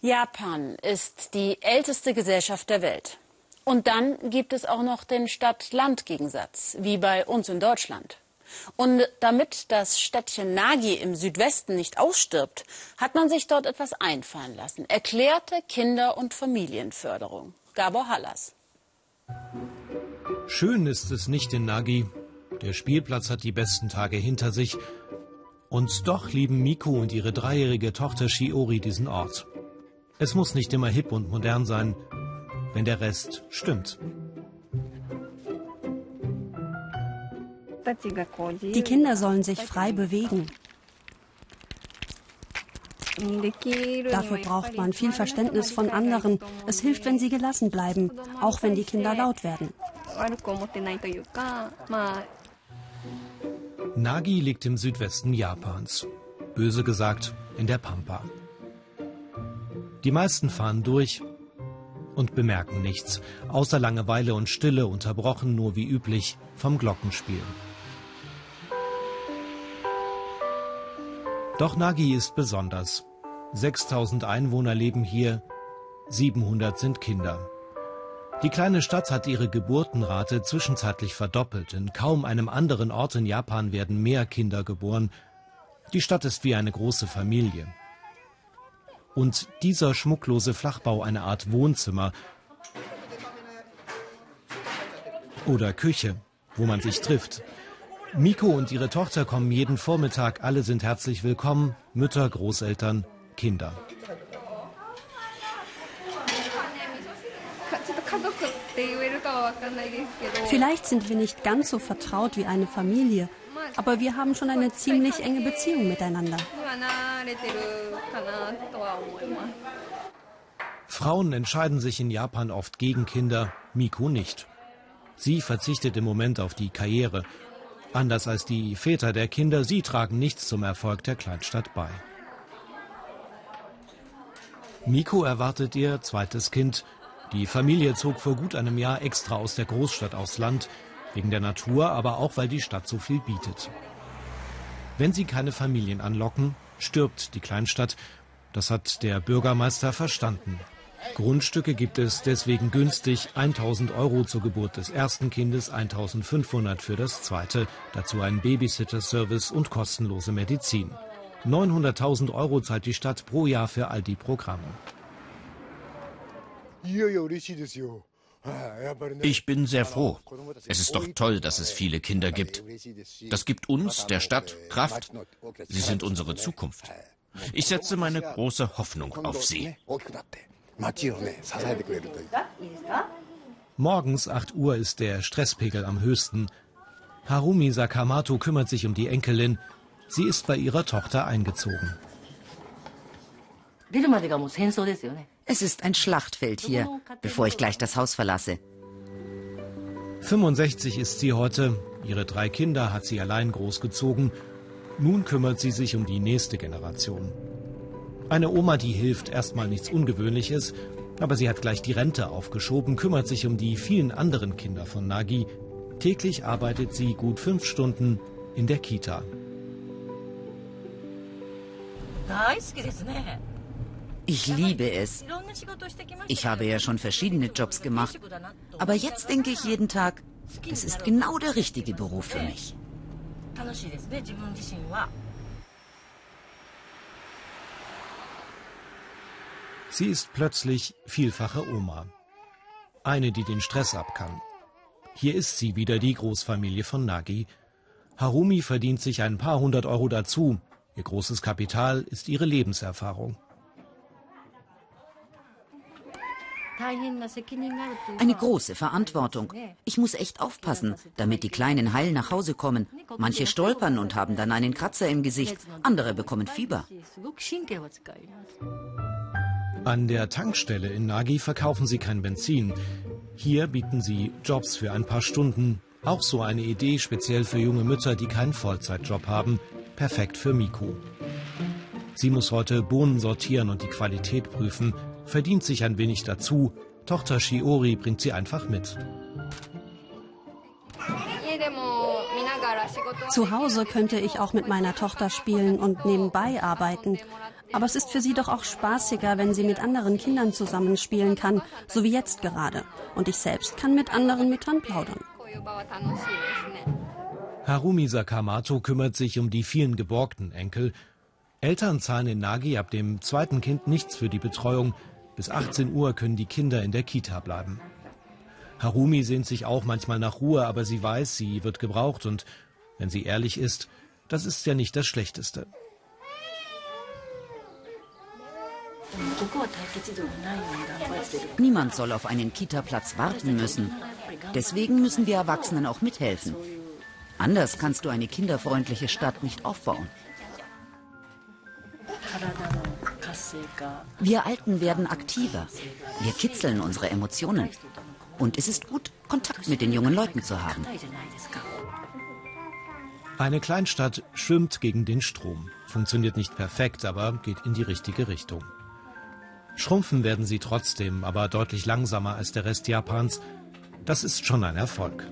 Japan ist die älteste Gesellschaft der Welt. Und dann gibt es auch noch den Stadt-Land-Gegensatz, wie bei uns in Deutschland. Und damit das Städtchen Nagi im Südwesten nicht ausstirbt, hat man sich dort etwas einfallen lassen. Erklärte Kinder- und Familienförderung. Gabor Hallas. Schön ist es nicht in Nagi. Der Spielplatz hat die besten Tage hinter sich. Und doch lieben Miku und ihre dreijährige Tochter Shiori diesen Ort. Es muss nicht immer hip und modern sein, wenn der Rest stimmt. Die Kinder sollen sich frei bewegen. Dafür braucht man viel Verständnis von anderen. Es hilft, wenn sie gelassen bleiben, auch wenn die Kinder laut werden. Nagi liegt im Südwesten Japans. Böse gesagt, in der Pampa. Die meisten fahren durch und bemerken nichts, außer Langeweile und Stille, unterbrochen nur wie üblich vom Glockenspiel. Doch Nagi ist besonders. 6000 Einwohner leben hier, 700 sind Kinder. Die kleine Stadt hat ihre Geburtenrate zwischenzeitlich verdoppelt. In kaum einem anderen Ort in Japan werden mehr Kinder geboren. Die Stadt ist wie eine große Familie. Und dieser schmucklose Flachbau eine Art Wohnzimmer oder Küche, wo man sich trifft. Miko und ihre Tochter kommen jeden Vormittag, alle sind herzlich willkommen, Mütter, Großeltern, Kinder. Vielleicht sind wir nicht ganz so vertraut wie eine Familie, aber wir haben schon eine ziemlich enge Beziehung miteinander. Frauen entscheiden sich in Japan oft gegen Kinder, Miko nicht. Sie verzichtet im Moment auf die Karriere. Anders als die Väter der Kinder, sie tragen nichts zum Erfolg der Kleinstadt bei. Miko erwartet ihr zweites Kind. Die Familie zog vor gut einem Jahr extra aus der Großstadt aufs Land, wegen der Natur, aber auch weil die Stadt so viel bietet. Wenn sie keine Familien anlocken, stirbt die Kleinstadt. Das hat der Bürgermeister verstanden. Grundstücke gibt es deswegen günstig 1000 Euro zur Geburt des ersten Kindes, 1500 für das zweite, dazu ein Babysitter-Service und kostenlose Medizin. 900.000 Euro zahlt die Stadt pro Jahr für all die Programme. Ich bin sehr froh. Es ist doch toll, dass es viele Kinder gibt. Das gibt uns, der Stadt, Kraft. Sie sind unsere Zukunft. Ich setze meine große Hoffnung auf sie. Morgens 8 Uhr ist der Stresspegel am höchsten. Harumi Sakamoto kümmert sich um die Enkelin. Sie ist bei ihrer Tochter eingezogen. Es ist ein Schlachtfeld hier, bevor ich gleich das Haus verlasse. 65 ist sie heute. Ihre drei Kinder hat sie allein großgezogen. Nun kümmert sie sich um die nächste Generation. Eine Oma, die hilft, erstmal nichts Ungewöhnliches, aber sie hat gleich die Rente aufgeschoben, kümmert sich um die vielen anderen Kinder von Nagi. Täglich arbeitet sie gut fünf Stunden in der Kita. Ich liebe es. Ich habe ja schon verschiedene Jobs gemacht. Aber jetzt denke ich jeden Tag, das ist genau der richtige Beruf für mich. Sie ist plötzlich vielfache Oma. Eine, die den Stress ab kann. Hier ist sie wieder, die Großfamilie von Nagi. Harumi verdient sich ein paar hundert Euro dazu. Ihr großes Kapital ist ihre Lebenserfahrung. Eine große Verantwortung. Ich muss echt aufpassen, damit die Kleinen heil nach Hause kommen. Manche stolpern und haben dann einen Kratzer im Gesicht, andere bekommen Fieber. An der Tankstelle in Nagi verkaufen sie kein Benzin. Hier bieten sie Jobs für ein paar Stunden. Auch so eine Idee speziell für junge Mütter, die keinen Vollzeitjob haben. Perfekt für Miku. Sie muss heute Bohnen sortieren und die Qualität prüfen, verdient sich ein wenig dazu. Tochter Shiori bringt sie einfach mit. Zu Hause könnte ich auch mit meiner Tochter spielen und nebenbei arbeiten. Aber es ist für sie doch auch spaßiger, wenn sie mit anderen Kindern zusammenspielen kann, so wie jetzt gerade. Und ich selbst kann mit anderen Müttern plaudern. Harumi Sakamoto kümmert sich um die vielen geborgten Enkel. Eltern zahlen in Nagi ab dem zweiten Kind nichts für die Betreuung. Bis 18 Uhr können die Kinder in der Kita bleiben. Harumi sehnt sich auch manchmal nach Ruhe, aber sie weiß, sie wird gebraucht und, wenn sie ehrlich ist, das ist ja nicht das Schlechteste. Niemand soll auf einen Kita-Platz warten müssen. Deswegen müssen wir Erwachsenen auch mithelfen. Anders kannst du eine kinderfreundliche Stadt nicht aufbauen. Wir Alten werden aktiver. Wir kitzeln unsere Emotionen. Und es ist gut, Kontakt mit den jungen Leuten zu haben. Eine Kleinstadt schwimmt gegen den Strom. Funktioniert nicht perfekt, aber geht in die richtige Richtung. Schrumpfen werden sie trotzdem, aber deutlich langsamer als der Rest Japans. Das ist schon ein Erfolg.